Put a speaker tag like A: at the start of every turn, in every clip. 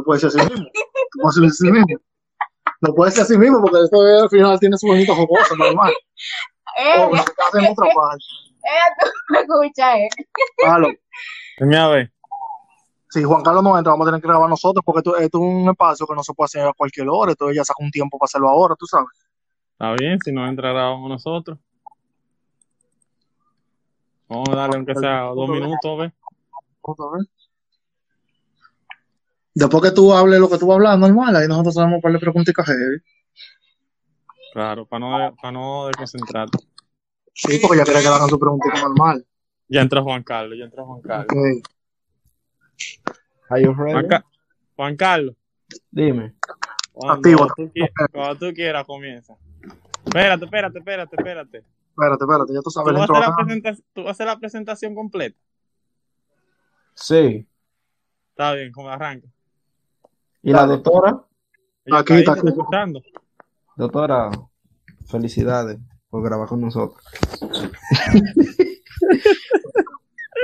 A: tú puedes ser así mismo. Tú puedes ser así mismo. No puede ser así mismo porque esto al final tiene su bonito jocoso, normal.
B: Eh,
A: O estás en otra parte.
B: eh, tú me escuchas, eh.
A: Si Juan Carlos no entra, vamos a tener que grabar nosotros porque esto, esto es un espacio que no se puede hacer a cualquier hora. Entonces ya saca un tiempo para hacerlo ahora, tú sabes.
C: Está bien, si no entra, grabamos nosotros. Vamos a darle aunque sea dos minutos, ¿ves?
A: Después que tú hables lo que tú vas a hablar, normal, ahí nosotros sabemos para le preguntas heavy.
C: Claro, para no, para no desconcentrarte.
A: Sí, porque ya quería que hagan su preguntita normal.
C: Ya entró Juan Carlos, ya entró Juan Carlos.
A: Ok.
D: Are you
C: Juan,
D: ready?
C: Ca- Juan Carlos,
D: Dime.
C: cuando
A: Activo.
C: tú, qui- cuando tú quieras comienza. Espérate, espérate, espérate, espérate.
A: Espérate, espérate, ya tú
C: ¿Tú
A: sabes
C: vas,
A: la
C: a hacer la tú vas a hacer la presentación completa?
D: Sí.
C: Está bien, como arranca.
D: ¿Y la doctora?
C: Ella
A: Aquí está, aquí.
D: Doctora, felicidades por grabar con nosotros.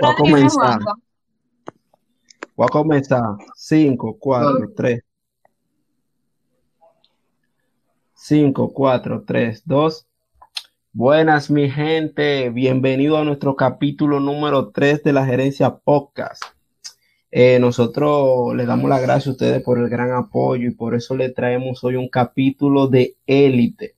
D: Voy a comenzar. Voy a comenzar. 5, 4, 3. 5, 4, 3, 2. Buenas, mi gente. Bienvenido a nuestro capítulo número 3 de la Gerencia Podcast. Eh, nosotros le damos las gracias a ustedes por el gran apoyo y por eso le traemos hoy un capítulo de élite.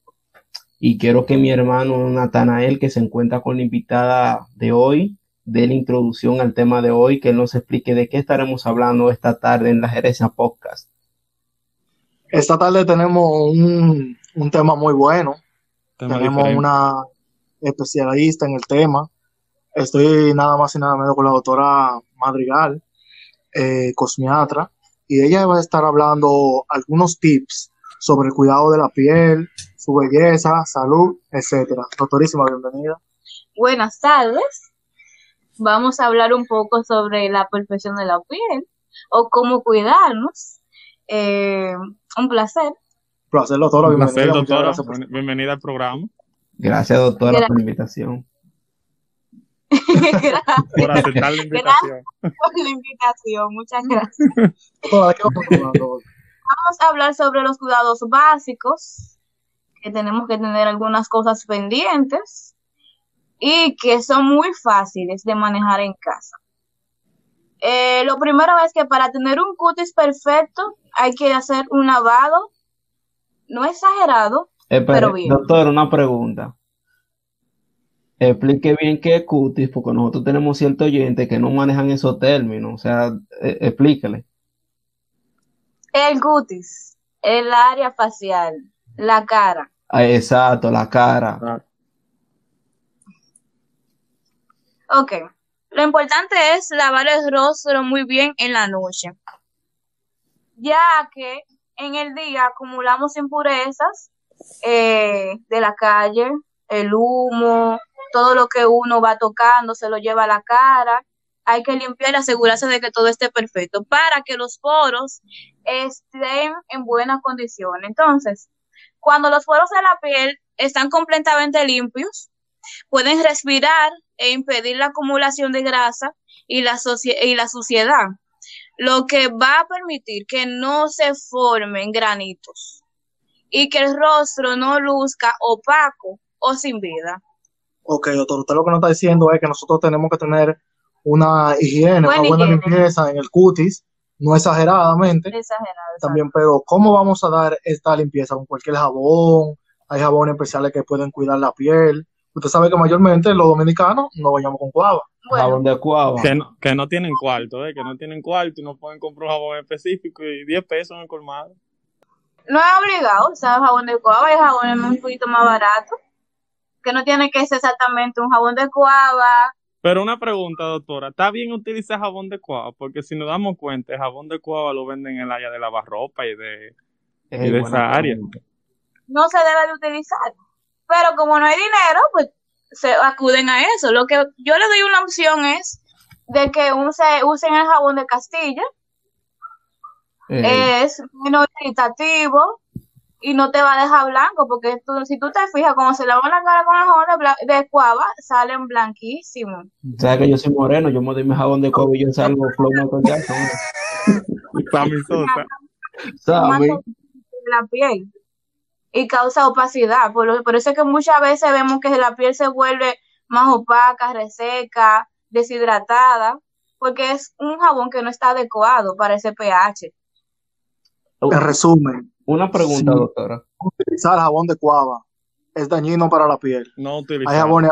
D: Y quiero que mi hermano Natanael, que se encuentra con la invitada de hoy, dé la introducción al tema de hoy, que él nos explique de qué estaremos hablando esta tarde en la Gerencia Podcast.
A: Esta tarde tenemos un, un tema muy bueno.
C: Tema
A: tenemos
C: diferente.
A: una especialista en el tema. Estoy nada más y nada menos con la doctora Madrigal, eh, cosmiatra, y ella va a estar hablando algunos tips sobre el cuidado de la piel, su belleza, salud, etcétera. Doctorísima, bienvenida.
B: Buenas tardes. Vamos a hablar un poco sobre la perfección de la piel o cómo cuidarnos. Eh, un placer.
A: Placer, doctora,
C: Un
A: bienvenida.
C: placer,
A: Muchas
C: doctora. Bienvenida al programa.
D: Gracias, doctora,
B: Gracias.
D: por la invitación.
B: Gracias
C: Por aceptar la invitación.
B: por la invitación. Muchas gracias.
A: Doctora, ¿de qué vamos a hablar
B: sobre los cuidados básicos, que tenemos que tener algunas cosas pendientes y que son muy fáciles de manejar en casa. Eh, lo primero es que para tener un cutis perfecto hay que hacer un lavado, no exagerado,
D: Espere,
B: Pero bien.
D: doctor, una pregunta. Explique bien qué es cutis, porque nosotros tenemos ciertos oyentes que no manejan esos términos. O sea, eh, explíquele.
B: el cutis, el área facial, la cara.
D: Ah, exacto, la cara.
C: Ah,
B: Ok, lo importante es lavar el rostro muy bien en la noche, ya que en el día acumulamos impurezas eh, de la calle, el humo, todo lo que uno va tocando se lo lleva a la cara. Hay que limpiar y asegurarse de que todo esté perfecto para que los poros estén en buenas condiciones. Entonces, cuando los poros de la piel están completamente limpios, pueden respirar e impedir la acumulación de grasa y la, y la suciedad, lo que va a permitir que no se formen granitos y que el rostro no luzca opaco o sin vida.
A: Ok, doctor, usted lo que nos está diciendo es que nosotros tenemos que tener una higiene,
B: Buena
A: una buena
B: higiene.
A: limpieza en el cutis, no exageradamente,
B: Exagerado.
A: también, pero ¿cómo vamos a dar esta limpieza? ¿Con cualquier jabón? Hay jabones especiales que pueden cuidar la piel. Usted sabe que mayormente los dominicanos no bañamos con cuava.
B: Bueno,
D: Jabón de cuava.
C: Que no, que no tienen cuarto, ¿eh? Que no tienen cuarto y no pueden comprar un jabón específico y 10 pesos en el colmado.
B: no es obligado usar jabón de cuava, hay jabones un poquito más baratos, que no tiene que ser exactamente un jabón de cuava.
C: Pero una pregunta, doctora. ¿Está bien utilizar jabón de cuava? Porque si nos damos cuenta, el jabón de cuava lo venden en el área de lavarropa y de... Y de esa área.
B: no se debe de utilizar. Pero como no hay dinero, pues se acuden a eso. Lo que yo le doy una opción es de que use, usen el jabón de Castilla,
D: Ey,
B: es menos irritativo y no te va a dejar blanco, porque tú, si tú te fijas, cuando se lavan la cara con el jabón de, de cuava, salen blanquísimos.
D: ¿Sabes que yo soy moreno? Yo me doy mi jabón de cuava y yo salgo Michael Jackson. ¿eh?
C: Sammy Sosa.
D: Sammy.
B: la piel y causa opacidad. Por, lo- por eso es que muchas veces vemos que la piel se vuelve más opaca, reseca, deshidratada, porque es un jabón que no está adecuado para ese pH.
A: En resumen,
D: Una pregunta,
A: Sí.
D: doctora.
A: utilizar jabón de cuava es dañino para la piel.
C: No utilizar.
A: Hay jabones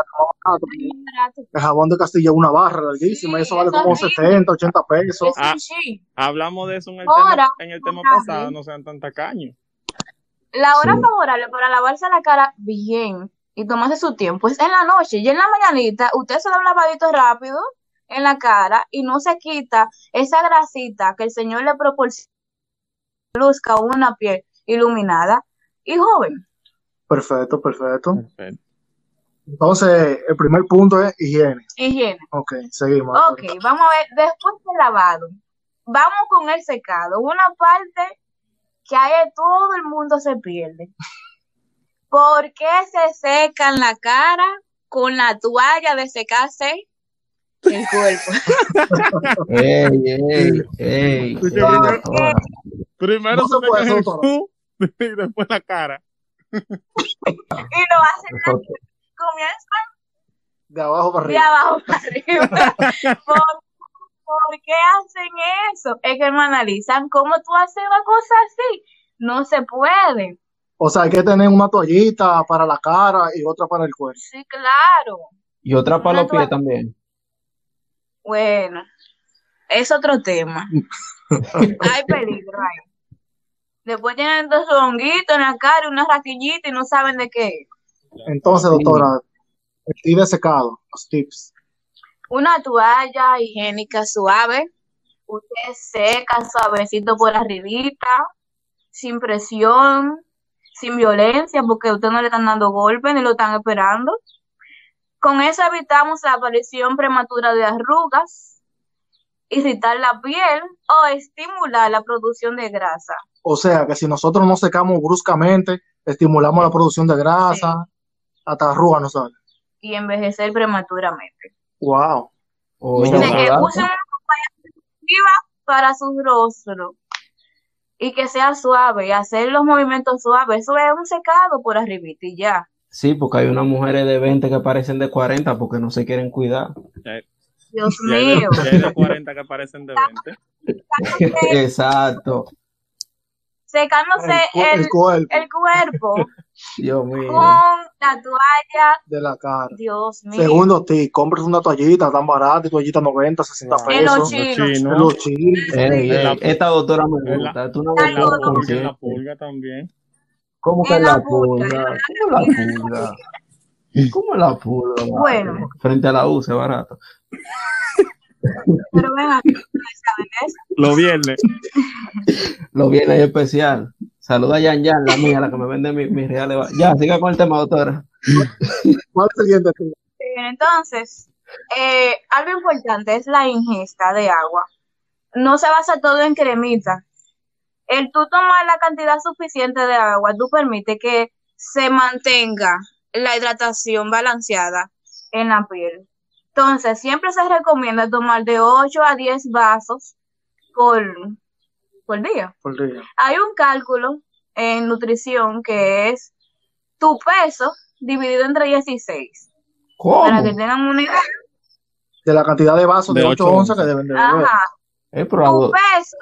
A: El jabón de Castilla es una barra larguísima,
B: Sí,
A: y eso vale
B: eso
A: como
B: es horrible.
A: 70, 80 pesos.
B: Es
C: Ah. Hablamos de eso en el
B: Ahora,
C: tema, en el tema pasado, no sean tan tacaños.
B: La hora
D: Sí.
B: favorable para lavarse la cara bien y tomarse su tiempo es en la noche y en la mañanita usted se da un lavadito rápido en la cara y no se quita esa grasita que el Señor le proporciona luzca una piel iluminada y joven.
A: Perfecto, perfecto.
C: Perfecto.
A: Entonces, el primer punto es higiene.
B: Higiene.
A: Ok, seguimos.
B: Ok, vamos a ver, después del lavado, vamos con el secado. Una parte que ahí todo el mundo se pierde. ¿Por qué se secan la cara con la toalla de secarse el cuerpo?
D: Ey, ey, ey,
C: primero-
A: No
C: se
A: puede,
C: cae y después la cara.
B: Y lo hacen comienzan
A: De abajo para
B: de
A: arriba.
B: abajo para arriba. ¿Por, por qué hacen eso? Es que no analizan cómo tú haces una cosa así. No se puede.
A: O sea, hay que tener una toallita para la cara y otra para el cuerpo.
B: Sí, claro.
D: Y otra para
B: Una
D: los pies también.
B: Bueno, es otro tema. Hay peligro ahí. Después tienen dos honguitos en la cara y una raquillita y no saben de qué. es.
A: Entonces, doctora, el tip de secado, los tips.
B: Una toalla higiénica suave. Usted seca suavecito por arribita, sin presión, sin violencia, porque usted no le están dando golpes ni lo están esperando. Con eso evitamos la aparición prematura de arrugas, irritar la piel o estimular la producción de grasa.
A: O sea, que si nosotros nos secamos bruscamente, estimulamos la producción de grasa, hasta arrugas nos sale.
B: y envejecer prematuramente.
A: Wow.
D: Oye,
C: No,
B: Dice que usen una para su rostro y que sea suave y hacer los movimientos suaves. Eso es un secado por arribita y ya.
D: Sí, porque hay unas mujeres de 20 que parecen de 40 porque no se quieren cuidar.
B: Dios
C: ya hay de,
B: mío.
C: hay de 40 que parecen de 20.
D: Exacto.
B: Secándose
A: El, cu-
B: el,
A: el cuerpo
B: el cuerpo
D: Dios mío.
B: con la toalla.
A: de la cara.
B: Dios mío.
A: Segundo tip, compres una toallita tan barata, toallita 90, 60
C: Wow.
B: En los
A: pesos.
B: chinos.
C: Los
A: En
C: chinos.
A: los chinos.
D: Ey,
C: En la-
D: ey, esta doctora me
C: en
D: gusta. Tú no
B: en la
C: en la pulga también.
D: ¿Cómo que
B: En
D: en
B: la
D: la
B: pulga,
D: pulga?
B: en la
D: ¿Cómo la pulga? ¿Cómo la pulga?
B: Bueno.
D: Frente a la U, se barato.
B: Pero ven aquí, ¿ustedes saben eso?
C: Los viernes.
D: Lo viene ahí especial. Saluda a Yan Yan, la mía, la que me vende mis mi reales. Ya, siga con el tema, doctora.
A: ¿Cuál es el siguiente tip?
B: Bien, entonces, eh, algo importante es la ingesta de agua. No se basa todo en cremita. El tú tomar la cantidad suficiente de agua, tú permite que se mantenga la hidratación balanceada en la piel. Entonces, siempre se recomienda tomar de 8 a 10 vasos por, por día.
A: Por día.
B: Hay un cálculo en nutrición que es tu peso dividido entre 16.
D: ¿Cómo?
B: Para que tengan una idea.
A: De la cantidad de vasos de,
C: De
A: 8
C: ocho
A: onzas que deben de beber.
B: Ajá.
D: Eh,
B: Tu peso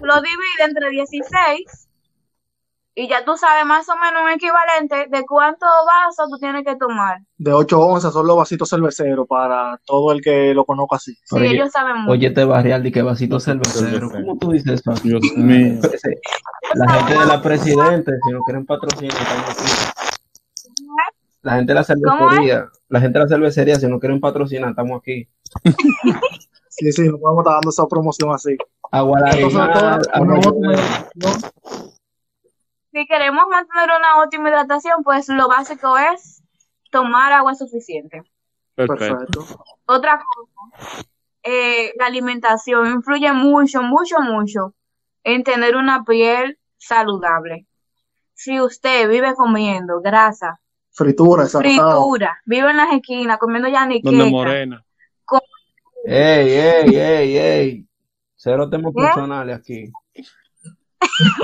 B: lo divide entre 16 y ya tú sabes más o menos un equivalente de cuántos vasos tú tienes que tomar.
A: De 8 onzas son los vasitos cerveceros para todo el que lo conozca así.
B: Sí,
D: Pero
B: ellos saben mucho.
D: Oye, este barrial de que vasito cervecero. ¿Cómo tú dices eso?
C: Dios mío.
D: La gente de la presidente, si no quieren patrocinar, estamos aquí. La gente de la cervecería, la gente de la cervecería, si no quieren patrocinar, estamos aquí.
A: Sí, sí, no podemos estar dando esa promoción así.
D: Agua la
A: Entonces, doctora, una última
D: agua-
A: hidratación.
B: Si queremos mantener una óptima hidratación, pues lo básico es tomar agua suficiente.
C: Perfecto.
B: Otra cosa, eh, la alimentación influye mucho, mucho, mucho en tener una piel saludable. Si usted vive comiendo grasa,
A: Fritura,
B: fritura, vive en las esquinas comiendo
C: Donde
B: yaniqueca,
C: morena.
D: Ey, ey, ey, ey. Cero temas personales aquí.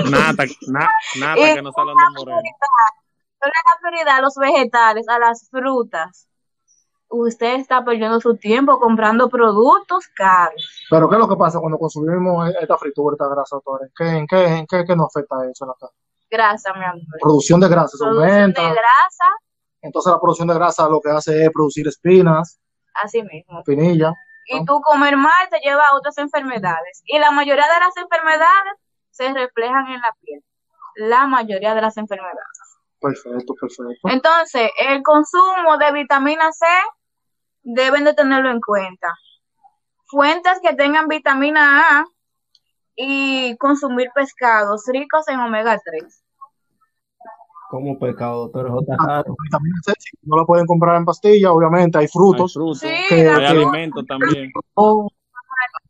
C: Nata, na- nata
B: Y
C: que no salen de moreno.
B: no le da prioridad a los vegetales, a las frutas. Usted está perdiendo su tiempo comprando productos caros.
A: Pero ¿qué es lo que pasa cuando consumimos esta fritura, esta grasa, doctor? ¿En qué, en qué, en qué, qué nos afecta eso en la casa?
B: Grasa, mi amor.
A: Producción de grasa se
B: Producción
A: aumenta,
B: de grasa,
A: entonces la producción de grasa lo que hace es producir espinas,
B: así mismo.
A: espinillas.
B: Y tú comer mal te lleva a otras enfermedades. Y la mayoría de las enfermedades se reflejan en la piel. La mayoría de las enfermedades.
A: Perfecto, perfecto.
B: Entonces, el consumo de vitamina C deben de tenerlo en cuenta. Fuentes que tengan vitamina A y consumir pescados ricos en omega 3.
D: Como pecado, doctor J.
A: Ah, vitamina C, sí, no la pueden comprar en pastilla, obviamente hay frutos,
C: Hay frutos,
B: Sí,
A: que-
C: hay
A: que-
C: alimentos también.
A: oh,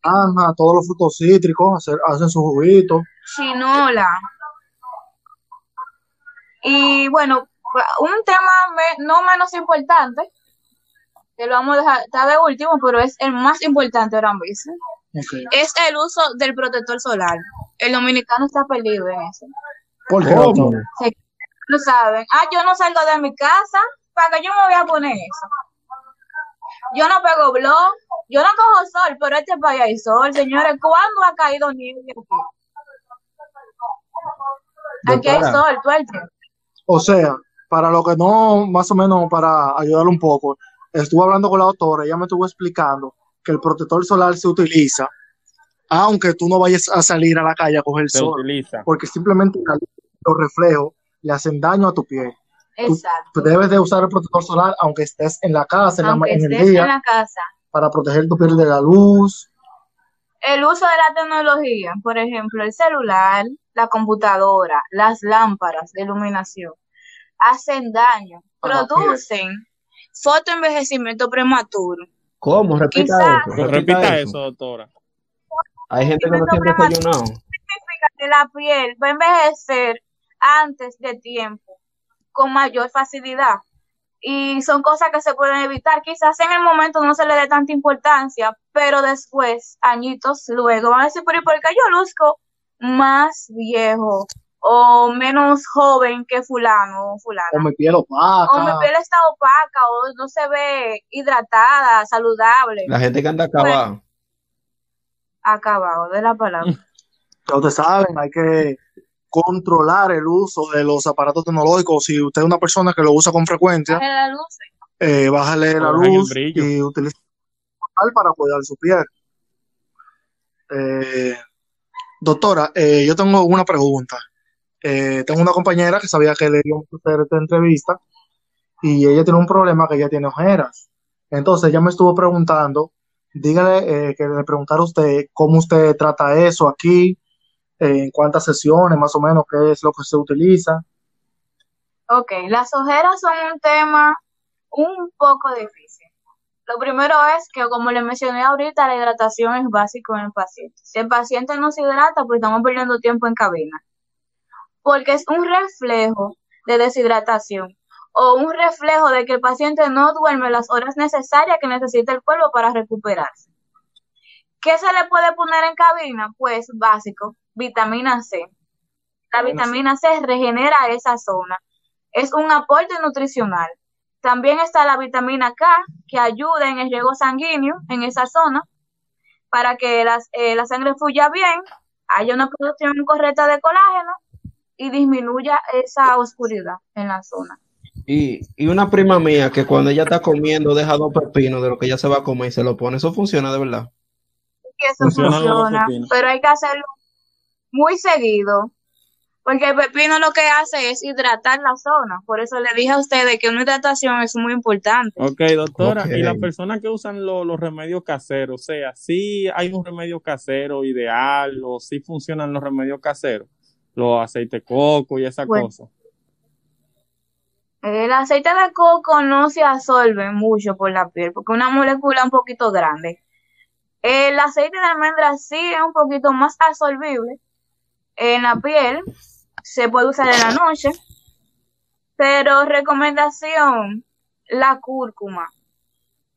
A: naranja, todos los frutos cítricos hacer- hacen su juguito.
B: chinola. Y bueno, un tema me- no menos importante, que lo vamos a dejar, está de último, pero es el más importante ahora mismo,
A: Ok.
B: es el uso del protector solar. El dominicano está perdido en eso.
A: ¿Por qué,
D: ¿Cómo?
B: Se- no saben. Ah, yo no salgo de mi casa, ¿para qué yo me voy a poner eso? Yo no pego blog, yo no cojo sol, pero este país hay sol, señores. ¿Cuándo ha caído nieve aquí? Aquí hay sol, tiempo.
A: O sea, para lo que no, más o menos para ayudarlo un poco, estuve hablando con la doctora, ella me estuvo explicando que el protector solar se utiliza aunque tú no vayas a salir a la calle a coger
C: Se
A: sol,
C: utiliza.
A: porque simplemente los reflejos le hacen daño a tu piel. Tú
B: Exacto.
A: debes de usar el protector solar aunque estés en la casa, en, la en el
B: estés
A: día,
B: en la casa.
A: Para proteger tu piel de la luz.
B: El uso de la tecnología, por ejemplo, el celular, la computadora, las lámparas de iluminación, hacen daño,
A: A la
B: producen fotoenvejecimiento prematuro.
D: ¿Cómo? Repita
B: Quizás-
D: eso.
C: Repita eso, doctora.
D: Hay gente que no tiene desayunado.
B: significa que la piel va a envejecer antes de tiempo, con mayor facilidad. Y son cosas que se pueden evitar. Quizás en el momento no se le dé tanta importancia, pero después, añitos luego, van a decir, pero ¿y por qué yo luzco más viejo o menos joven que fulano o
A: O
B: fulana?
A: mi piel opaca.
B: O mi piel está opaca o no se ve hidratada, saludable.
D: La gente que anda acabada.
B: Acabado de la palabra.
A: Ustedes saben, hay que controlar el uso de los aparatos tecnológicos. Si usted es una persona que lo usa con frecuencia,
B: la luz.
A: eh, bájale la
C: Bajen el
A: luz y utilice para cuidar su piel. Eh, doctora, eh, yo tengo una pregunta. Eh, tengo una compañera que sabía que le íbamos a hacer esta entrevista y ella tiene un problema que ella tiene ojeras. Entonces ella me estuvo preguntando, dígale eh, que le preguntara a usted cómo usted trata eso aquí, en cuántas sesiones más o menos, qué es lo que se utiliza.
B: Ok, las ojeras son un tema un poco difícil. Lo primero es que, como le mencioné ahorita, la hidratación es básico en el paciente. Si el paciente no se hidrata, pues estamos perdiendo tiempo en cabina. Porque es un reflejo de deshidratación o un reflejo de que el paciente no duerme las horas necesarias que necesita el cuerpo para recuperarse. ¿Qué se le puede poner en cabina? Pues básico, vitamina C. La vitamina C regenera esa zona es un aporte nutricional. También está la vitamina K, que ayuda en el riego sanguíneo en esa zona para que las, eh, la sangre fluya bien, haya una producción correcta de colágeno y disminuya esa oscuridad en la zona.
D: Y, y una prima mía que cuando ella está comiendo deja dos pepinos de lo que ella se va a comer y se lo pone. ¿Eso funciona de verdad?
B: Eso funciona, pero hay que hacerlo muy seguido, porque el pepino lo que hace es hidratar la zona. Por eso le dije a ustedes que una hidratación es muy importante.
C: Ok, doctora, y las personas que usan lo- los remedios caseros, o sea, sí hay un remedio casero ideal o sí funcionan los remedios caseros, los aceites de coco y esa
B: Bueno.
C: cosa.
B: El aceite de coco no se absorbe mucho por la piel porque es una molécula un poquito grande. El aceite de almendra sí es un poquito más absorbible en la piel. Se puede usar en la noche. Pero recomendación, la cúrcuma.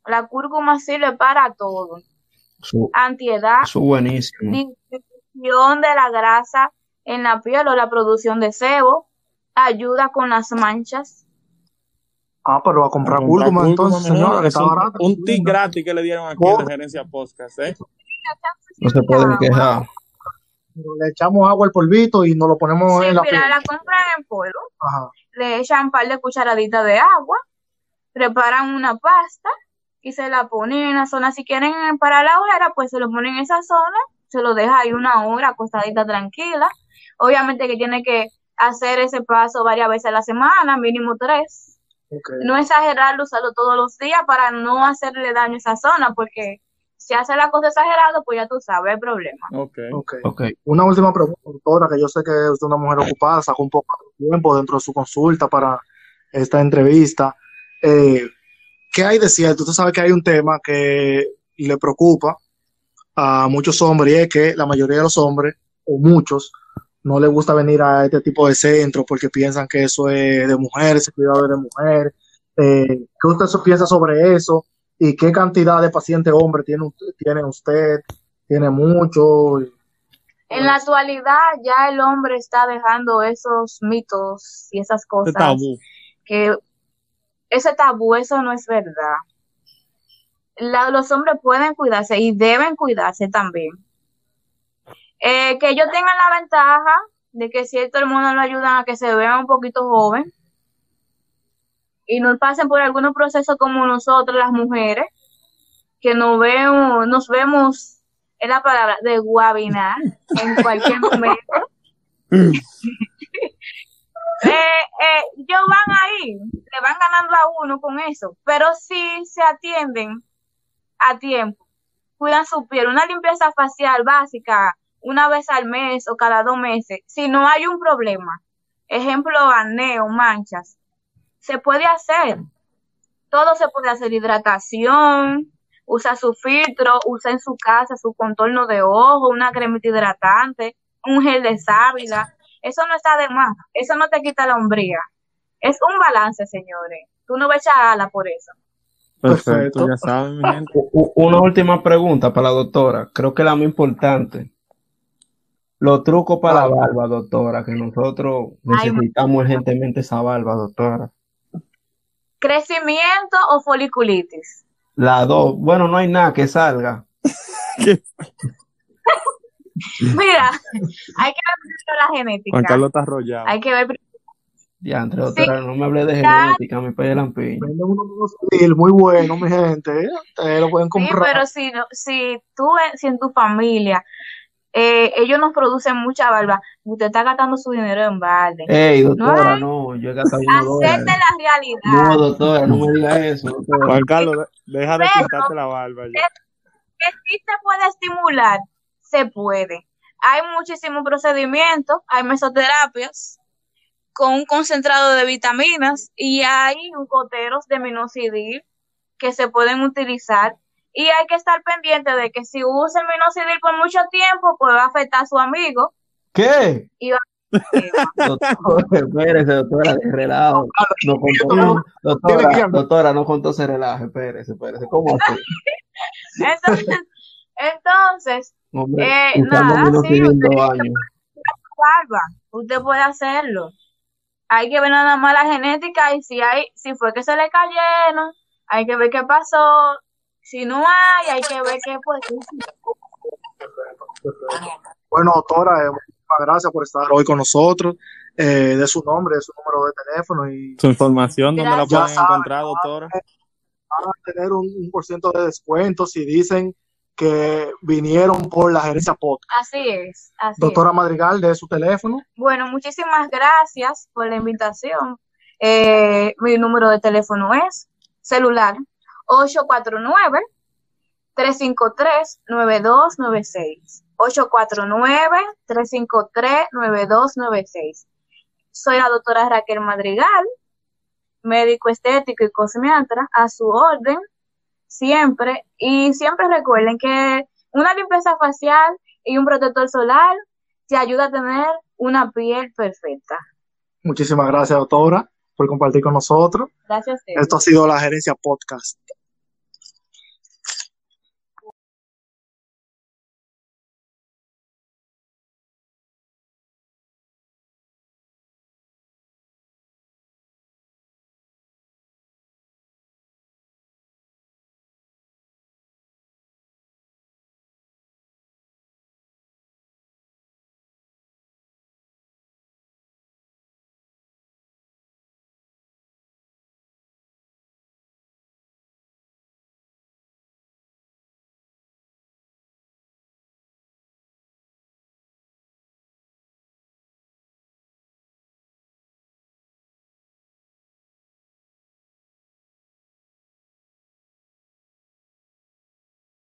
B: La cúrcuma sirve para todo.
D: Su,
B: antiedad,
D: su buenísimo.
B: disminución de la grasa en la piel o la producción de sebo, ayuda con las manchas.
A: Ah, pero a comprar
C: A comprar
A: cúrcuma entonces, señora, que está
C: un,
A: barata.
C: un tip gratis que le dieron aquí en la gerencia podcast, ¿eh?
D: No se pueden quejar.
A: Le echamos agua al polvito y nos lo ponemos
B: Sí,
A: en la
B: mira, la compran en polvo,
A: Ajá.
B: le echan un par de cucharaditas de agua, preparan una pasta y se la ponen en la zona. Si quieren para la ojera, pues se lo ponen en esa zona, se lo deja ahí una hora acostadita tranquila. Obviamente que tiene que hacer ese paso varias veces a la semana, mínimo tres.
A: Ok.
B: No exagerarlo, usarlo todos los días para no hacerle daño a esa zona, porque si hace la cosa exagerada, pues ya tú sabes el problema.
C: Ok.
A: Ok.
D: Ok.
A: Una última pregunta, doctora, que yo sé que es una mujer ocupada, sacó un poco de tiempo dentro de su consulta para esta entrevista. Eh, ¿Qué hay de cierto? Usted sabe que hay un tema que le preocupa a muchos hombres y es que la mayoría de los hombres, o muchos, no les gusta venir a este tipo de centros porque piensan que eso es de mujeres, ese cuidado es de mujer. Eh, ¿Qué usted piensa sobre eso? ¿Y qué cantidad de pacientes hombres tiene, usted- tiene usted? ¿Tiene mucho?
B: En la actualidad ya el hombre está dejando esos mitos y esas cosas
C: tabú.
B: que ese tabú, eso no es verdad. La- los hombres pueden cuidarse y deben cuidarse también. Eh, que ellos tengan la ventaja de que ciertos hormonas lo ayudan a que se vean un poquito joven y no pasen por algunos procesos como nosotros las mujeres, que nos vemos, nos vemos, es la palabra, de guabinar en cualquier momento. Eh, eh, ellos van ahí, le van ganando a uno con eso, pero si se atienden a tiempo, cuidan su piel, una limpieza facial básica una vez al mes o cada dos meses, si no hay un problema, ejemplo, acné o manchas, se puede hacer. Todo se puede hacer, hidratación, usa su filtro, usa en su casa su contorno de ojo, una cremita hidratante, un gel de sábila. Eso no está de más, eso no te quita la hombría. Es un balance, señores. Tú no vas a echar ala por eso.
C: Perfecto,
A: Perfecto.
C: ya saben, mi gente.
D: Una última pregunta para la doctora. Creo que la más importante. Los trucos para la barba, doctora, que nosotros
B: Ay,
D: necesitamos urgentemente esa barba, doctora.
B: ¿Crecimiento o foliculitis?
D: La dos, bueno, no hay nada que salga.
B: Mira, hay que ver primero la genética.
C: Juan Carlos está arrollado.
B: Hay que ver primero.
D: Diantre, doctora, no me hable de
B: Ya.
D: genética, me pegue la piña.
A: Venden unos nuevos deal muy bueno, mi gente. Ustedes lo pueden
B: Sí,
A: comprar.
B: pero si, no- si tú, en- si en tu familia, eh, ellos nos producen mucha barba, usted está gastando su dinero en balde.
D: Ey, doctora,
B: No
D: no, yo he gastado.
B: Acepte la realidad.
D: No, doctora, no me diga eso, doctora.
C: Juan Carlos, de- deja de pintarte la barba ya.
B: que sí se puede estimular, se puede. Hay muchísimos procedimientos, hay mesoterapias con un concentrado de vitaminas y hay goteros de minoxidil que se pueden utilizar y hay que estar pendiente de que si usa el minoxidil por mucho tiempo, pues va a afectar a su amigo
D: ¿Qué?
B: y va
D: Doctora, espérese, doctora, de relajo. No contó, doctora, doctora, no contó ese relaje, espérese, espérese. ¿Cómo así?
B: entonces, entonces
D: Hombre,
B: Eh, nada, sí,
D: años.
B: barba, usted puede hacerlo. Hay que ver nada más la genética y si hay, si fue que se le cayeron, hay que ver qué pasó. Si no hay, hay que ver qué puede.
A: Bueno, doctora, eh, muchísimas gracias por estar hoy con nosotros. Eh, de su nombre, de su número de teléfono y
C: Su información, ¿dónde la pueden
A: saben,
C: encontrar, doctora?
A: van a tener un, un por ciento de descuento si dicen que vinieron por la gerencia podcast.
B: Así es, así es.
A: Doctora Madrigal, de su teléfono.
B: Bueno, muchísimas gracias por la invitación. Eh, mi número de teléfono es celular 849-353-9296. 849-353-9296. Soy la doctora Raquel Madrigal, médico estético y cosmiatra, a su orden, siempre. Y siempre recuerden que una limpieza facial y un protector solar te ayuda a tener una piel perfecta.
A: Muchísimas gracias, doctora, por compartir con nosotros.
B: Gracias a.
A: Esto ha sido la gerencia podcast.